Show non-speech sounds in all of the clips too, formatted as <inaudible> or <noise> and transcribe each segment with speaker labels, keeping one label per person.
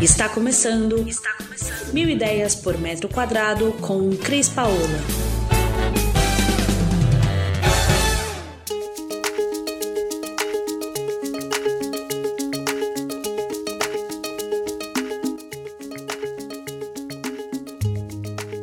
Speaker 1: Está começando. Está começando. Mil ideias por metro quadrado com Cris Paola.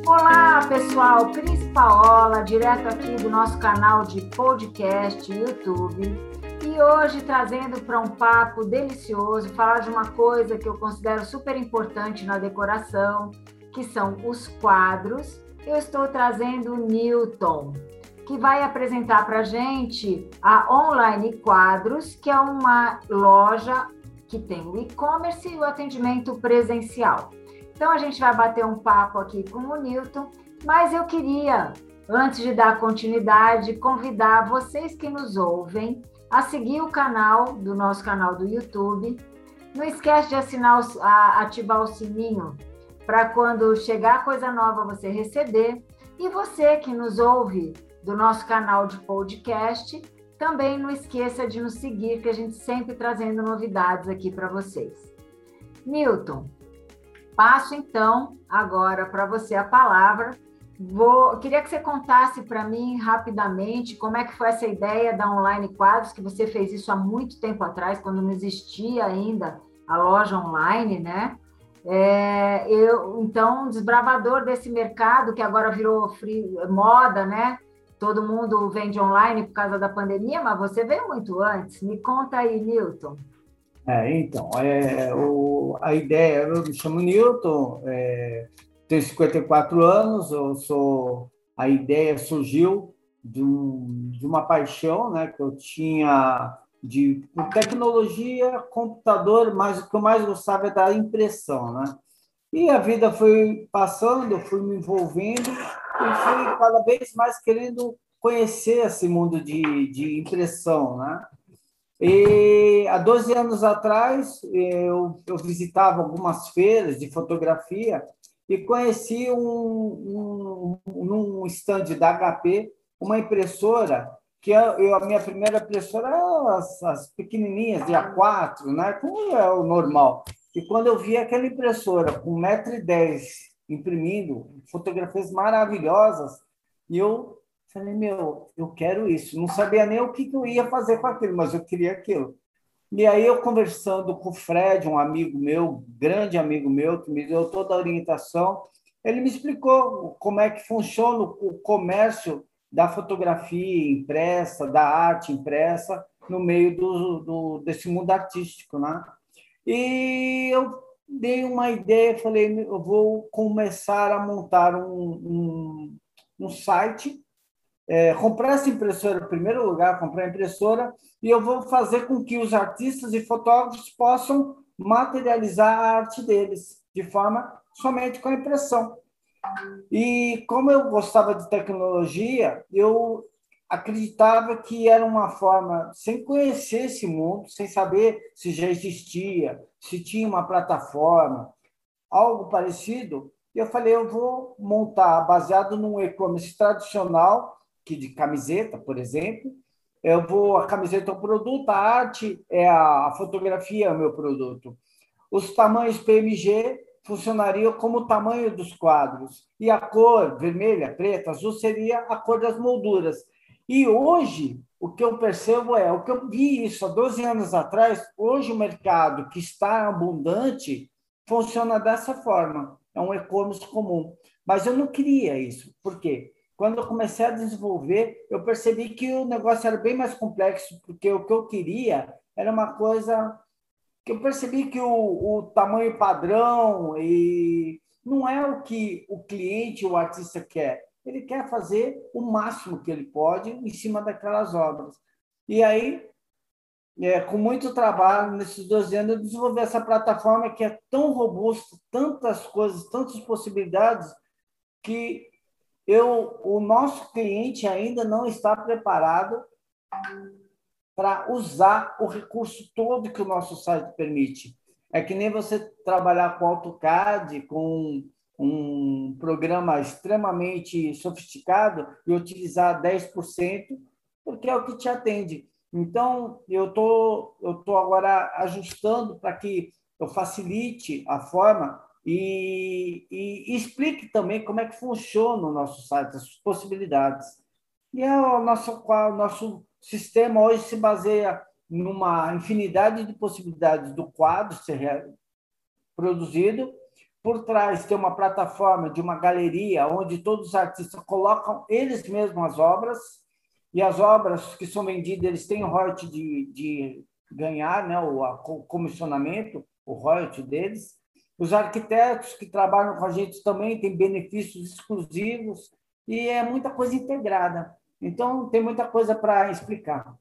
Speaker 2: Olá, pessoal. Cris Paola, direto aqui do nosso canal de podcast YouTube. E hoje trazendo para um papo delicioso, falar de uma coisa que eu considero super importante na decoração, que são os quadros. Eu estou trazendo o Newton, que vai apresentar para gente a Online Quadros, que é uma loja que tem o e-commerce e o atendimento presencial. Então a gente vai bater um papo aqui com o Newton, mas eu queria, antes de dar continuidade, convidar vocês que nos ouvem a seguir o canal do nosso canal do YouTube. Não esquece de assinar, a, ativar o sininho para quando chegar coisa nova você receber. E você que nos ouve do nosso canal de podcast, também não esqueça de nos seguir, que a gente sempre trazendo novidades aqui para vocês. Milton, passo então agora para você a palavra Vou, queria que você contasse para mim rapidamente como é que foi essa ideia da Online Quadros, que você fez isso há muito tempo atrás, quando não existia ainda a loja online, né? É, eu, então, desbravador desse mercado que agora virou free, moda, né? Todo mundo vende online por causa da pandemia, mas você veio muito antes. Me conta aí, Newton.
Speaker 3: É, então, é, o, a ideia, eu me chamo Newton, é, tenho 54 anos, eu sou a ideia surgiu de, um, de uma paixão, né, que eu tinha de tecnologia, computador, mas o que eu mais gostava é da impressão, né? E a vida foi passando, eu fui me envolvendo e fui cada vez mais querendo conhecer esse mundo de, de impressão, né? E há 12 anos atrás, eu, eu visitava algumas feiras de fotografia e conheci um, um, num stand da HP uma impressora que eu, a minha primeira impressora era as, as pequenininhas de A4, né? Como é o normal. E quando eu vi aquela impressora com 1,10m imprimindo fotografias maravilhosas, e eu falei, meu, eu quero isso. Não sabia nem o que, eu ia fazer com aquilo, mas eu queria aquilo. E aí eu conversando com o Fred, um amigo meu, grande amigo meu, que me deu toda a orientação, ele me explicou como é que funciona o comércio da fotografia impressa, da arte impressa no meio do, do desse mundo artístico, né? E eu dei uma ideia, falei, eu vou começar a montar um, um, um site é, comprar essa impressora em primeiro lugar, comprar a impressora, e eu vou fazer com que os artistas e fotógrafos possam materializar a arte deles de forma somente com a impressão. E como eu gostava de tecnologia, eu acreditava que era uma forma, sem conhecer esse mundo, sem saber se já existia, se tinha uma plataforma, algo parecido, eu falei, eu vou montar baseado num e-commerce tradicional que de camiseta, por exemplo. Eu vou a camiseta é o produto, a arte é a, a fotografia é o meu produto. Os tamanhos PMG funcionariam como o tamanho dos quadros e a cor vermelha, preta, azul seria a cor das molduras. E hoje o que eu percebo é, o que eu vi isso há 12 anos atrás, hoje o mercado que está abundante funciona dessa forma. É um e-commerce comum. Mas eu não queria isso. Por quê? Quando eu comecei a desenvolver, eu percebi que o negócio era bem mais complexo, porque o que eu queria era uma coisa que eu percebi que o, o tamanho padrão e não é o que o cliente, o artista quer. Ele quer fazer o máximo que ele pode em cima daquelas obras. E aí, é, com muito trabalho, nesses 12 anos, eu desenvolvi essa plataforma que é tão robusta, tantas coisas, tantas possibilidades, que eu, o nosso cliente ainda não está preparado para usar o recurso todo que o nosso site permite. É que nem você trabalhar com AutoCAD, com um programa extremamente sofisticado e utilizar 10%, porque é o que te atende. Então, eu tô, estou tô agora ajustando para que eu facilite a forma e, e, explique também como é que funciona o nosso site, as possibilidades. E é o nosso, o nosso sistema hoje se baseia numa infinidade de possibilidades do quadro ser produzido. Por trás tem uma plataforma de uma galeria onde todos os artistas colocam eles mesmos as obras e as obras que são vendidas eles têm o royalty de, de ganhar, né, o comissionamento, o royalty deles. Os arquitetos que trabalham com a gente também têm benefícios exclusivos e é muita coisa integrada. Então, tem muita coisa para explicar.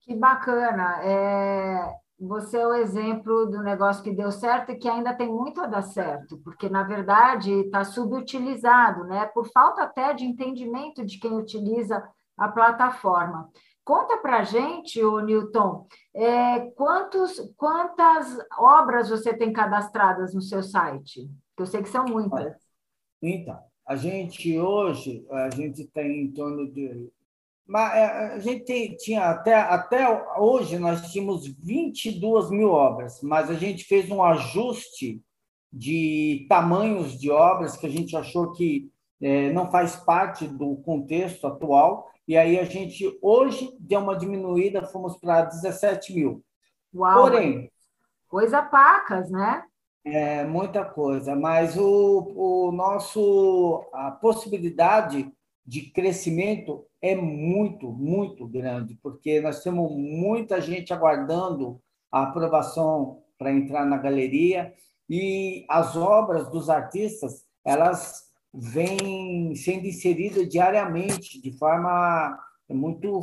Speaker 2: Que bacana. É, você é o exemplo do negócio que deu certo e que ainda tem muito a dar certo, porque, na verdade, está subutilizado, né? por falta até de entendimento de quem utiliza a plataforma. Conta para a gente, o Newton, é, quantos, quantas obras você tem cadastradas no seu site? Eu sei que são muitas.
Speaker 3: Então, a gente hoje, a gente tem em torno de é, a gente tem, tinha até, até hoje nós tínhamos 22 mil obras, mas a gente fez um ajuste de tamanhos de obras que a gente achou que é, não faz parte do contexto atual, e aí a gente hoje deu uma diminuída, fomos para 17 mil.
Speaker 2: Uau! Porém. Coisa pacas, né?
Speaker 3: É muita coisa, mas o, o nosso a possibilidade de crescimento é muito, muito grande, porque nós temos muita gente aguardando a aprovação para entrar na galeria e as obras dos artistas, elas vêm sendo inseridas diariamente, de forma muito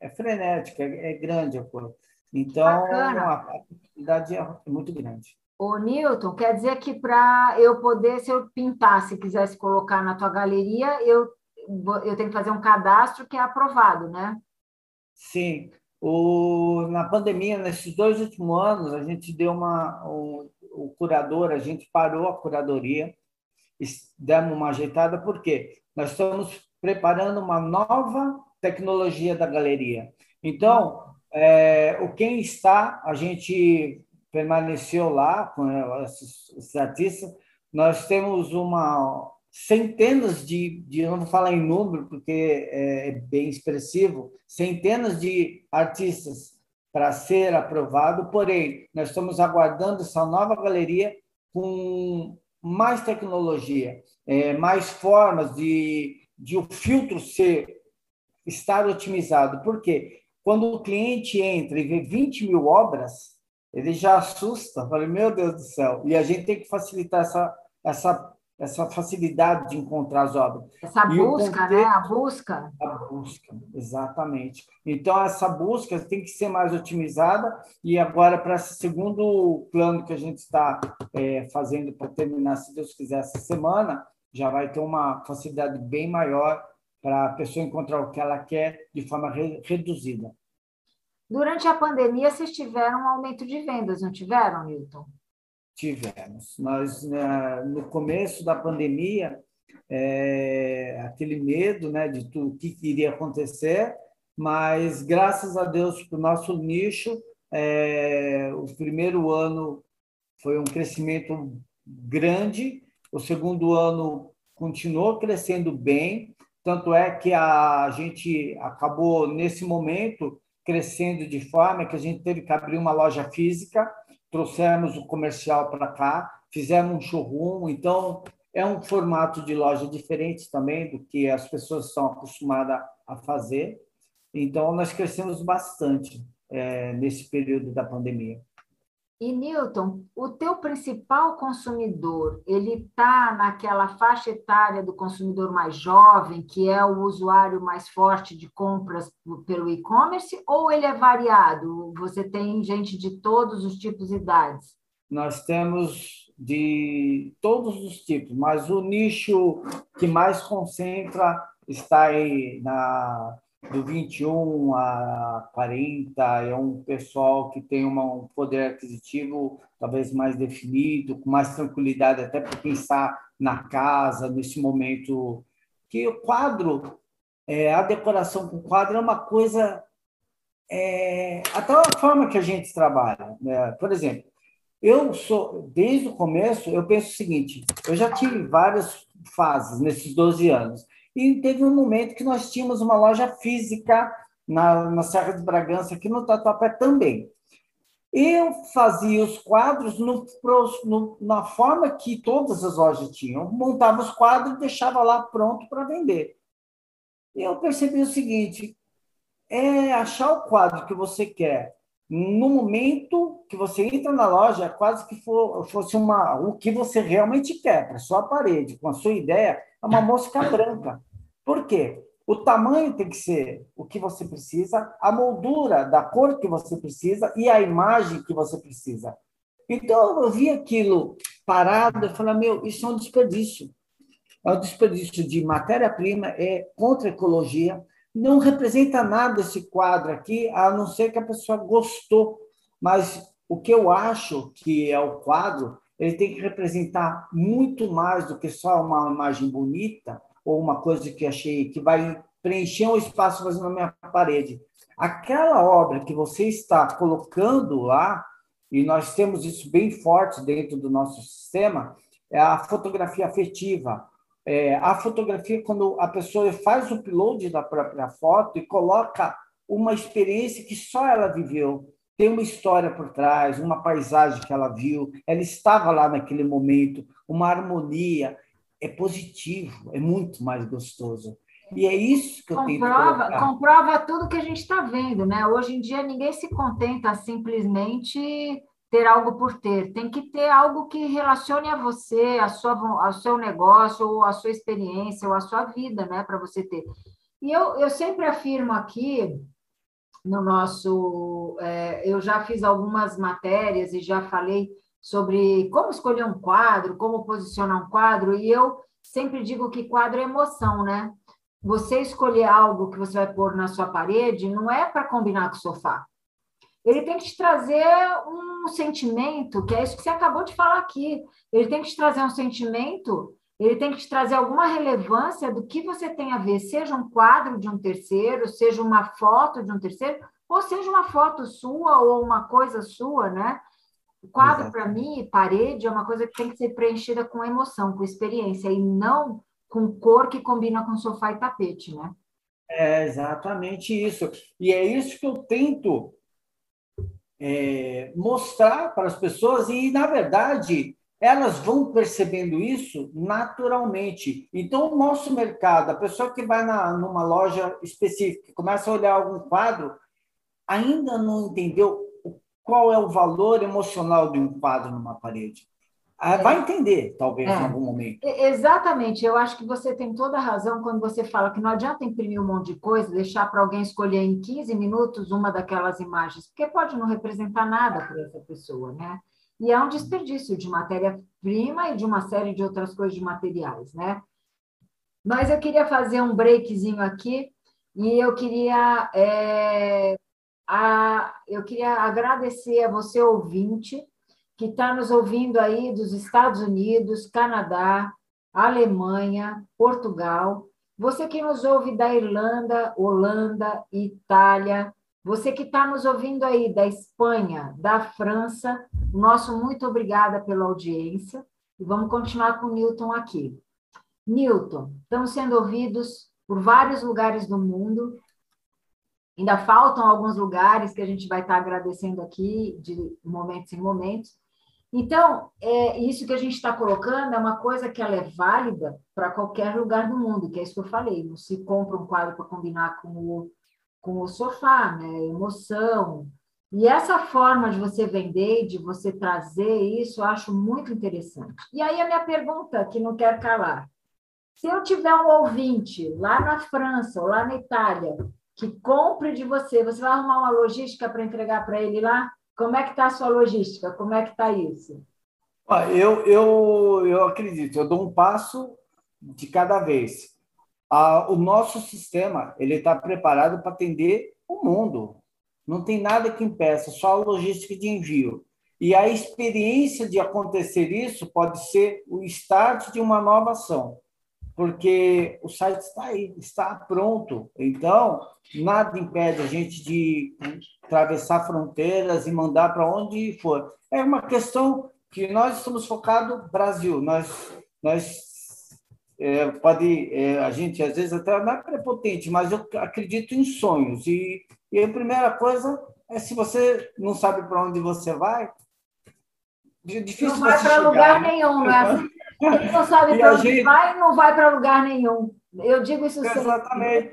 Speaker 3: é frenética, é, é grande a coisa. Então, Bacana. a possibilidade é muito grande.
Speaker 2: Ô, Newton, quer dizer que para eu poder, se eu pintar, quisesse colocar na tua galeria, eu eu tenho que fazer um cadastro que é aprovado, né?
Speaker 3: Sim. O, na pandemia, nesses dois últimos anos, a gente deu uma. O, o curador, a gente parou a curadoria, demos uma ajeitada, porque nós estamos preparando uma nova tecnologia da galeria. Então, é, o quem está, a gente permaneceu lá com esses, artistas, nós temos uma, centenas de, de, não vou falar em número porque é, é bem expressivo, centenas de artistas para ser aprovado, porém, nós estamos aguardando essa nova galeria com mais tecnologia, é, mais formas de, de o filtro ser estar otimizado. Por quê? Quando o cliente entra e vê 20 mil obras, ele já assusta, fala, meu Deus do céu, e a gente tem que facilitar essa, essa essa facilidade de encontrar as obras.
Speaker 2: Essa e busca, contexto, né? A busca.
Speaker 3: A busca, exatamente. Então, essa busca tem que ser mais otimizada, e agora, para esse segundo plano que a gente está é, fazendo para terminar, se Deus quiser, essa semana, já vai ter uma facilidade bem maior para a pessoa encontrar o que ela quer de forma re reduzida.
Speaker 2: Durante a pandemia, vocês tiveram um aumento de vendas, não tiveram, Newton?
Speaker 3: Tivemos. Nós, né, no começo da pandemia, é, aquele medo né, de tudo o que iria acontecer, mas graças a Deus, para o nosso nicho, é, o primeiro ano foi um crescimento grande, o segundo ano continuou crescendo bem, tanto é que a gente acabou, nesse momento, crescendo de forma que a gente teve que abrir uma loja física, trouxemos o comercial para cá, fizemos um showroom, então é um formato de loja diferente também do que as pessoas estão acostumadas a fazer. Então, nós crescemos bastante é, nesse período da pandemia.
Speaker 2: E Newton, o teu principal consumidor, ele está naquela faixa etária do consumidor mais jovem, que é o usuário mais forte de compras pelo e-commerce, ou ele é variado? Você tem gente de todos os tipos e idades?
Speaker 3: Nós temos de todos os tipos, mas o nicho que mais concentra está aí na do 21 a 40 é um pessoal que tem uma, um poder aquisitivo talvez mais definido, com mais tranquilidade, até para está na casa, nesse momento. Que o quadro, é, a decoração com quadro é uma coisa. É, até a forma que a gente trabalha. Né? Por exemplo, Eu sou, desde o começo, eu penso o seguinte: eu já tive várias fases nesses 12 anos. E teve um momento que nós tínhamos uma loja física na, na Serra de Bragança, aqui no Tatuapé também. Eu fazia os quadros no, no, na forma que todas as lojas tinham. Montava os quadros e deixava lá pronto para vender. Eu percebi o seguinte: é achar o quadro que você quer no momento que você entra na loja, quase que for, fosse uma, o que você realmente quer para sua parede, com a sua ideia, é uma mosca branca. Por quê? O tamanho tem que ser o que você precisa, a moldura da cor que você precisa e a imagem que você precisa. Então, eu vi aquilo parado e falei, meu, isso é um desperdício. É um desperdício de matéria-prima, é contra a ecologia, não representa nada esse quadro aqui, a não ser que a pessoa gostou. Mas o que eu acho que é o quadro, ele tem que representar muito mais do que só uma imagem bonita ou uma coisa que achei que vai preencher um espaço fazendo na minha parede. Aquela obra que você está colocando lá, e nós temos isso bem forte dentro do nosso sistema, é a fotografia afetiva, é, a fotografia, quando a pessoa faz o upload da própria foto e coloca uma experiência que só ela viveu, tem uma história por trás, uma paisagem que ela viu, ela estava lá naquele momento, uma harmonia, é positivo, é muito mais gostoso. E é isso que eu
Speaker 2: comprova, tenho Comprova tudo que a gente está vendo, né? Hoje em dia ninguém se contenta simplesmente ter algo por ter, tem que ter algo que relacione a você, a sua, ao seu negócio, ou a sua experiência, ou a sua vida, né, para você ter. E eu, eu sempre afirmo aqui, no nosso. É, eu já fiz algumas matérias e já falei sobre como escolher um quadro, como posicionar um quadro, e eu sempre digo que quadro é emoção, né? Você escolher algo que você vai pôr na sua parede não é para combinar com o sofá ele tem que te trazer um sentimento, que é isso que você acabou de falar aqui. Ele tem que te trazer um sentimento, ele tem que te trazer alguma relevância do que você tem a ver, seja um quadro de um terceiro, seja uma foto de um terceiro, ou seja uma foto sua ou uma coisa sua, né? O quadro, para mim, parede, é uma coisa que tem que ser preenchida com emoção, com experiência, e não com cor que combina com sofá e tapete, né?
Speaker 3: É exatamente isso. E é isso que eu tento é, mostrar para as pessoas e, na verdade, elas vão percebendo isso naturalmente. Então, o nosso mercado, a pessoa que vai na, numa loja específica, começa a olhar algum quadro, ainda não entendeu qual é o valor emocional de um quadro numa parede. Ah, vai entender, talvez, é. em algum momento.
Speaker 2: Exatamente. Eu acho que você tem toda a razão quando você fala que não adianta imprimir um monte de coisa, deixar para alguém escolher em 15 minutos uma daquelas imagens, porque pode não representar nada para essa pessoa, né? E é um desperdício de matéria-prima e de uma série de outras coisas de materiais, né? Mas eu queria fazer um breakzinho aqui e eu queria, é, a, eu queria agradecer a você, ouvinte, que está nos ouvindo aí dos Estados Unidos, Canadá, Alemanha, Portugal, você que nos ouve da Irlanda, Holanda, Itália, você que está nos ouvindo aí da Espanha, da França, nosso muito obrigada pela audiência e vamos continuar com o Newton aqui. Newton, estamos sendo ouvidos por vários lugares do mundo. Ainda faltam alguns lugares que a gente vai estar agradecendo aqui de momentos em momentos, então, é, isso que a gente está colocando é uma coisa que ela é válida para qualquer lugar do mundo, que é isso que eu falei. Não se compra um quadro para combinar com o, com o sofá, né? Emoção. E essa forma de você vender, de você trazer isso, eu acho muito interessante. E aí a minha pergunta, que não quer calar. Se eu tiver um ouvinte lá na França ou lá na Itália que compre de você, você vai arrumar uma logística para entregar para ele lá? Como é que está a sua logística? Como é que está isso?
Speaker 3: Eu, eu, eu acredito, eu dou um passo de cada vez. o nosso sistema ele está preparado para atender o mundo. Não tem nada que impeça, só a logística de envio. E a experiência de acontecer isso pode ser o start de uma nova ação. porque o site está aí, está pronto. Então, nada impede a gente de atravessar fronteiras e mandar para onde for. É uma questão que nós estamos focados Brasil. Nós, nós é, pode é, a gente às vezes até não é prepotente, mas eu acredito em sonhos. E, e a primeira coisa é se você não sabe para onde você vai,
Speaker 2: difícil não vai para lugar né? nenhum, não é assim? Quem não <laughs> sabe para onde gente... vai, não vai para lugar nenhum. Eu digo isso
Speaker 3: sempre.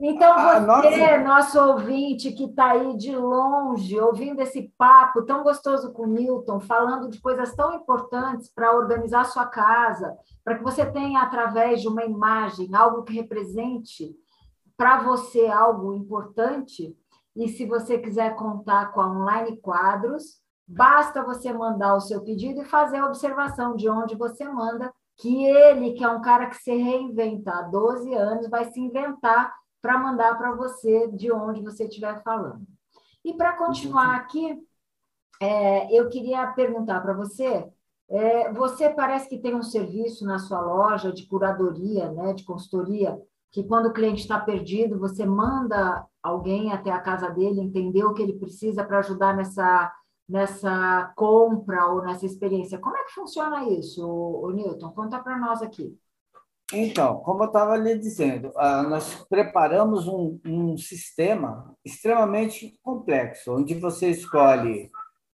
Speaker 2: Então, você, nossa... nosso ouvinte que está aí de longe, ouvindo esse papo tão gostoso com o Milton, falando de coisas tão importantes para organizar sua casa, para que você tenha, através de uma imagem, algo que represente para você algo importante, e se você quiser contar com a Online Quadros, Basta você mandar o seu pedido e fazer a observação de onde você manda, que ele, que é um cara que se reinventa há 12 anos, vai se inventar para mandar para você de onde você estiver falando. E para continuar aqui, é, eu queria perguntar para você: é, você parece que tem um serviço na sua loja de curadoria, né, de consultoria, que quando o cliente está perdido, você manda alguém até a casa dele entender o que ele precisa para ajudar nessa nessa compra ou nessa experiência. Como é que funciona isso, o Newton? Conta para nós aqui.
Speaker 3: Então, como eu estava lhe dizendo, ah, nós preparamos um, um sistema extremamente complexo, onde você escolhe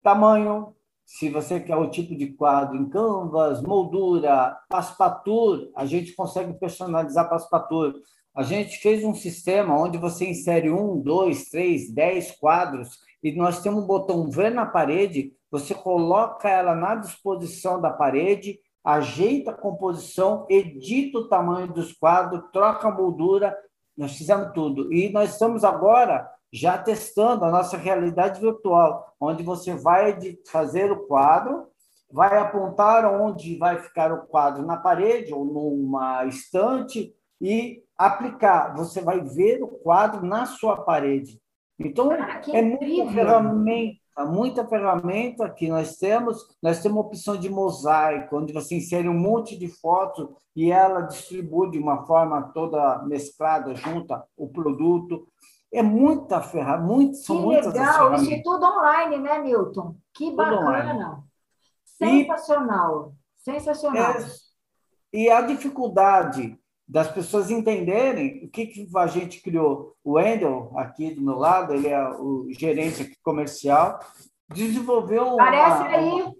Speaker 3: tamanho, se você quer o tipo de quadro em canvas, moldura, passepartout, a gente consegue personalizar passepartout. A gente fez um sistema onde você insere um, dois, três, dez quadros e nós temos um botão ver na parede, você coloca ela na disposição da parede, ajeita a composição, edita o tamanho dos quadros, troca a moldura, nós fizemos tudo. E nós estamos agora já testando a nossa realidade virtual, onde você vai fazer o quadro, vai apontar onde vai ficar o quadro na parede ou numa estante e aplicar. Você vai ver o quadro na sua parede. Então, ah, é muita ferramenta, muita ferramenta que nós temos. Nós temos a opção de mosaico, onde você insere um monte de fotos e ela distribui de uma forma toda mesclada, junta o produto. É muita ferramenta, muito, são
Speaker 2: que
Speaker 3: muitas
Speaker 2: legal, isso é tudo online, né, Milton? Que bacana. Sensacional, e, sensacional. É,
Speaker 3: e a dificuldade das pessoas entenderem o que, que a gente criou. O Wendel, aqui do meu lado, ele é o gerente comercial, desenvolveu.
Speaker 2: Parece uma, aí.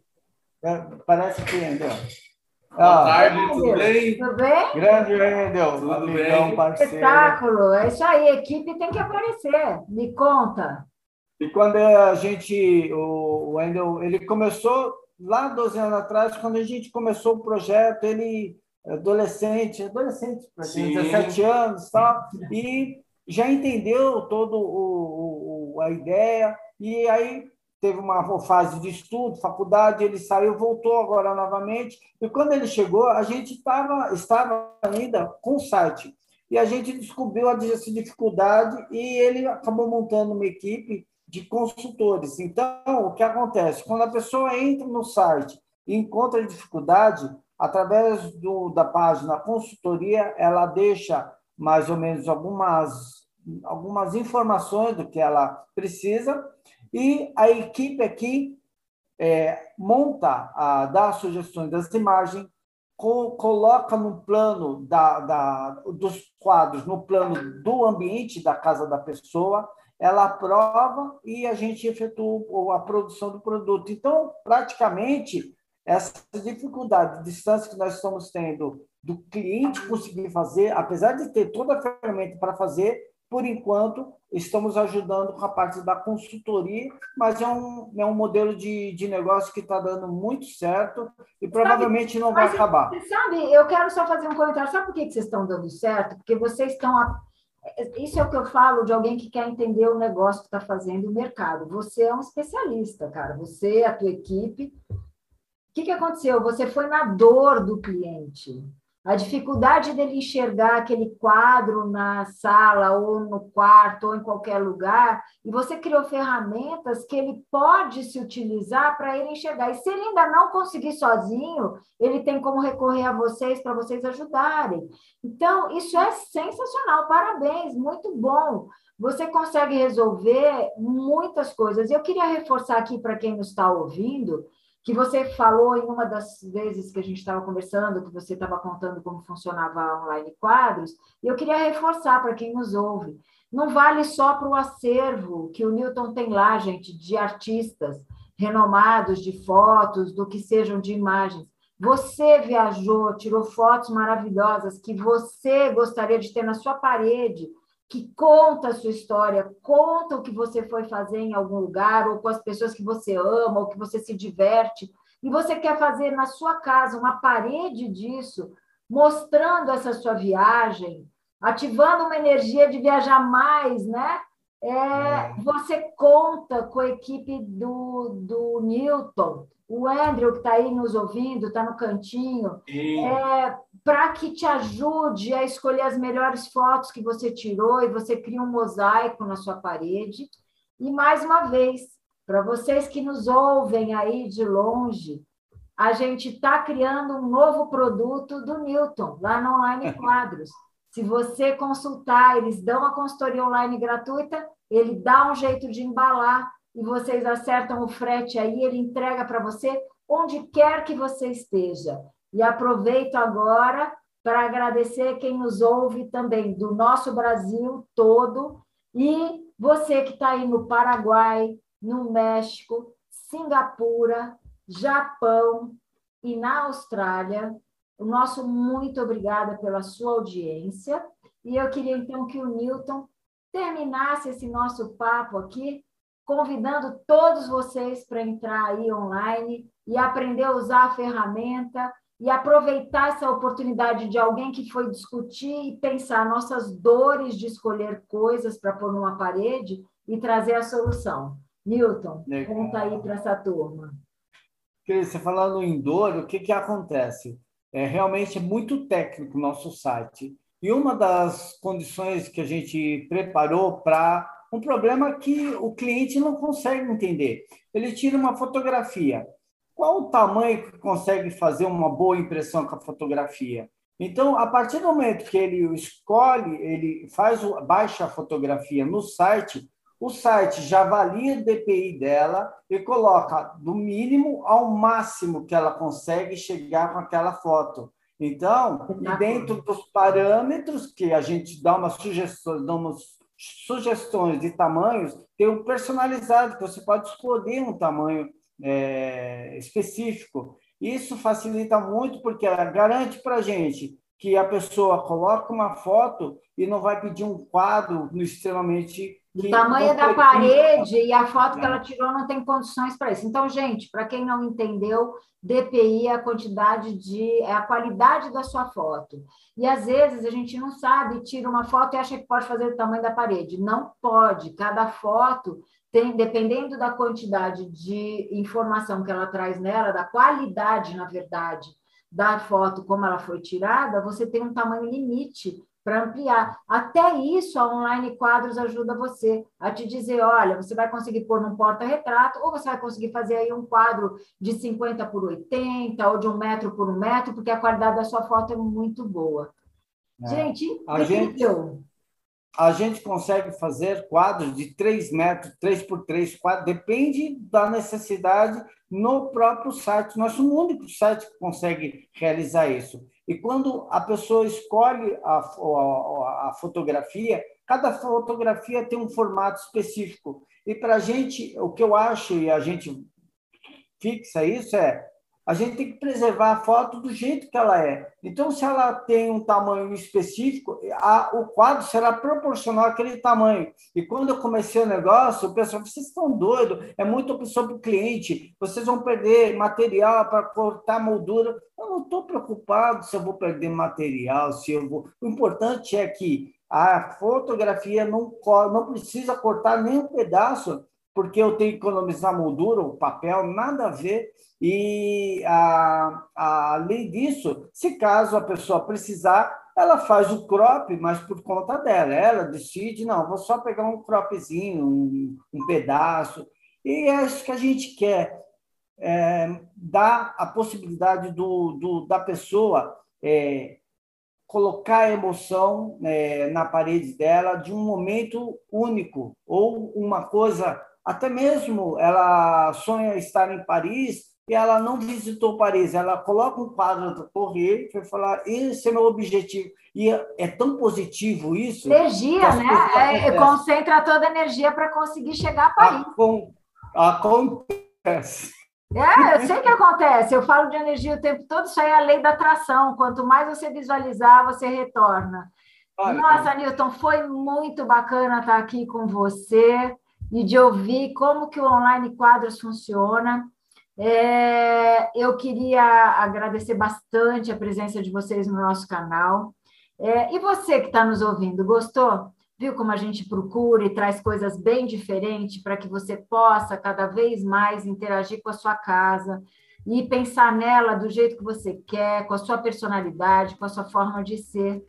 Speaker 3: É, parece que Wendel.
Speaker 4: Boa ah, tarde, tudo bem?
Speaker 2: Tudo bem?
Speaker 3: Grande Wendel,
Speaker 4: tudo amigão, bem?
Speaker 3: parceiro.
Speaker 2: Espetáculo, é isso aí, a equipe tem que aparecer. Me conta.
Speaker 3: E quando a gente, o Wendel, ele começou lá 12 anos atrás, quando a gente começou o projeto, ele adolescente, adolescente, 17 anos tal, e já entendeu todo o, o, a ideia, e aí teve uma fase de estudo, faculdade, ele saiu, voltou agora novamente, e quando ele chegou, a gente tava, estava ainda com o site, e a gente descobriu essa dificuldade e ele acabou montando uma equipe de consultores. Então, o que acontece? Quando a pessoa entra no site e encontra dificuldade, através do, da página consultoria, ela deixa mais ou menos algumas, algumas informações do que ela precisa e a equipe aqui é, monta, a, dá sugestões das imagens, co, coloca no plano da, da, dos quadros, no plano do ambiente da casa da pessoa, ela aprova e a gente efetua a produção do produto. Então, praticamente, essa dificuldade de distância que nós estamos tendo do cliente conseguir fazer, apesar de ter toda a ferramenta para fazer, por enquanto, estamos ajudando com a parte da consultoria, mas é um, é um modelo de, de negócio que está dando muito certo e provavelmente sabe, não vai acabar.
Speaker 2: Sabe, eu quero só fazer um comentário. Sabe por que, que vocês estão dando certo? Porque vocês estão. A... Isso é o que eu falo de alguém que quer entender o negócio que está fazendo o mercado. Você é um especialista, cara. Você, a tua equipe, que, que aconteceu? Você foi na dor do cliente. a dificuldade dele enxergar aquele quadro na sala ou no quarto ou em qualquer lugar, e você criou ferramentas que ele pode se utilizar para ele enxergar. E se ele ainda não conseguir sozinho, ele tem como recorrer a vocês para vocês ajudarem. Então, isso é sensacional, parabéns, muito bom. Você consegue resolver muitas coisas. Eu queria reforçar aqui para quem nos está ouvindo que você falou em uma das vezes que a gente estava conversando, que você estava contando como funcionava online quadros, e eu queria reforçar para quem nos ouve. Não vale só para o acervo que o Newton tem lá, gente, de artistas renomados, de fotos, do que sejam de imagens. Você viajou, tirou fotos maravilhosas que você gostaria de ter na sua parede, que conta a sua história, conta o que você foi fazer em algum lugar, ou com as pessoas que você ama, ou que você se diverte, e você quer fazer na sua casa uma parede disso, mostrando essa sua viagem, ativando uma energia de viajar mais, né? É, é. Você conta com a equipe do, do Newton, o Andrew, que está aí nos ouvindo, está no cantinho, é, para que te ajude a escolher as melhores fotos que você tirou e você cria um mosaico na sua parede. E mais uma vez, para vocês que nos ouvem aí de longe, a gente está criando um novo produto do Newton, lá no Online <laughs> Quadros. Se você consultar, eles dão a consultoria online gratuita, ele dá um jeito de embalar e vocês acertam o frete aí, ele entrega para você onde quer que você esteja. E aproveito agora para agradecer quem nos ouve também do nosso Brasil todo e você que está aí no Paraguai, no México, Singapura, Japão e na Austrália. O nosso muito obrigada pela sua audiência. E eu queria então que o Newton terminasse esse nosso papo aqui convidando todos vocês para entrar aí online e aprender a usar a ferramenta e aproveitar essa oportunidade de alguém que foi discutir e pensar nossas dores de escolher coisas para pôr numa parede e trazer a solução. Newton, Legal. conta aí para essa turma.
Speaker 3: Você falando em dor, o que, que acontece? É realmente muito técnico o nosso site. E uma das condições que a gente preparou para um problema que o cliente não consegue entender. Ele tira uma fotografia. Qual o tamanho que consegue fazer uma boa impressão com a fotografia? Então, a partir do momento que ele escolhe, ele faz o, baixa a fotografia no site, o site já avalia o DPI dela e coloca do mínimo ao máximo que ela consegue chegar com aquela foto. Então, dentro dos parâmetros que a gente dá uma sugestão, damos sugestões de tamanhos, tem um personalizado, que você pode escolher um tamanho é, específico. Isso facilita muito, porque garante para a gente que a pessoa coloca uma foto e não vai pedir um quadro extremamente
Speaker 2: o tamanho da parede e a foto que ela tirou não tem condições para isso. Então, gente, para quem não entendeu, DPI é a quantidade de é a qualidade da sua foto. E às vezes a gente não sabe, tira uma foto e acha que pode fazer o tamanho da parede. Não pode. Cada foto tem, dependendo da quantidade de informação que ela traz nela, da qualidade, na verdade, da foto como ela foi tirada, você tem um tamanho limite para ampliar. Até isso, a Online Quadros ajuda você a te dizer, olha, você vai conseguir pôr num porta-retrato, ou você vai conseguir fazer aí um quadro de 50 por 80, ou de um metro por um metro, porque a qualidade da sua foto é muito boa. É. Gente,
Speaker 3: a gente, a gente consegue fazer quadros de 3 metros, 3 por 3, 4, depende da necessidade no próprio site. Nós somos o único site que consegue realizar isso. E quando a pessoa escolhe a, a, a fotografia, cada fotografia tem um formato específico. E para a gente, o que eu acho, e a gente fixa isso, é a gente tem que preservar a foto do jeito que ela é. Então, se ela tem um tamanho específico, a, o quadro será proporcional àquele tamanho. E quando eu comecei o negócio, o pessoal vocês estão doidos, é muita opção o cliente, vocês vão perder material para cortar moldura. Eu não estou preocupado se eu vou perder material, se eu vou. O importante é que a fotografia não, não precisa cortar nem um pedaço porque eu tenho que economizar moldura, o papel, nada a ver. E, a, a, além disso, se caso a pessoa precisar, ela faz o crop, mas por conta dela. Ela decide, não, vou só pegar um cropzinho, um, um pedaço. E é isso que a gente quer, é, dar a possibilidade do, do da pessoa é, colocar a emoção é, na parede dela de um momento único, ou uma coisa, até mesmo ela sonha estar em Paris e ela não visitou Paris, ela coloca um quadro da Torre e vai falar, esse é meu objetivo. E é, é tão positivo isso.
Speaker 2: Energia, né? É, concentra toda a energia para conseguir chegar a Paris.
Speaker 3: Acontece.
Speaker 2: É, eu sei que acontece. Eu falo de energia o tempo todo, isso aí é a lei da atração. Quanto mais você visualizar, você retorna. Olha, Nossa, Newton, foi muito bacana estar aqui com você e de ouvir como que o online quadros funciona. É, eu queria agradecer bastante a presença de vocês no nosso canal. É, e você que está nos ouvindo, gostou? Viu como a gente procura e traz coisas bem diferentes para que você possa cada vez mais interagir com a sua casa e pensar nela do jeito que você quer, com a sua personalidade, com a sua forma de ser.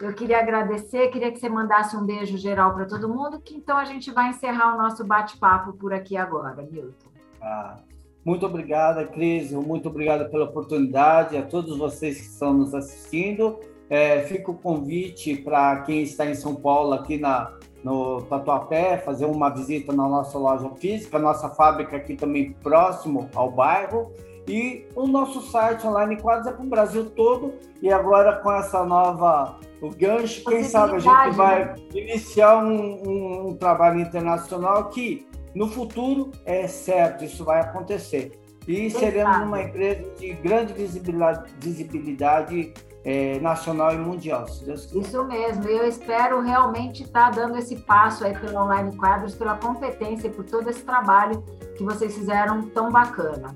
Speaker 2: Eu queria agradecer, queria que você mandasse um beijo geral para todo mundo, que então a gente vai encerrar o nosso bate-papo por aqui agora, Milton.
Speaker 3: Ah, muito obrigada, Cris. Muito obrigado pela oportunidade, a todos vocês que estão nos assistindo. É, fica o convite para quem está em São Paulo, aqui na, no Tatuapé, fazer uma visita na nossa loja física, nossa fábrica aqui também próximo ao bairro. E o nosso site online quadros é para o Brasil todo. E agora com essa nova o gancho, quem sabe a gente vai né? iniciar um, um, um trabalho internacional que no futuro, é certo, isso vai acontecer. E seremos uma empresa de grande visibilidade, visibilidade é, nacional e mundial.
Speaker 2: Isso mesmo, eu espero realmente estar tá dando esse passo aí pelo Online Quadros, pela competência e por todo esse trabalho que vocês fizeram tão bacana.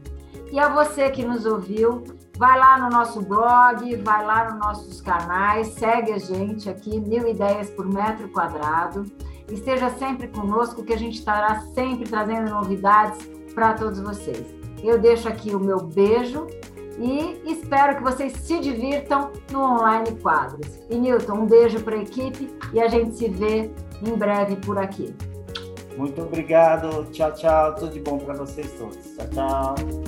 Speaker 2: E a você que nos ouviu, vai lá no nosso blog, vai lá nos nossos canais, segue a gente aqui, Mil Ideias por Metro Quadrado. Esteja sempre conosco, que a gente estará sempre trazendo novidades para todos vocês. Eu deixo aqui o meu beijo e espero que vocês se divirtam no Online Quadros. E Newton, um beijo para a equipe e a gente se vê em breve por aqui.
Speaker 3: Muito obrigado. Tchau, tchau. Tudo de bom para vocês todos. Tchau, tchau.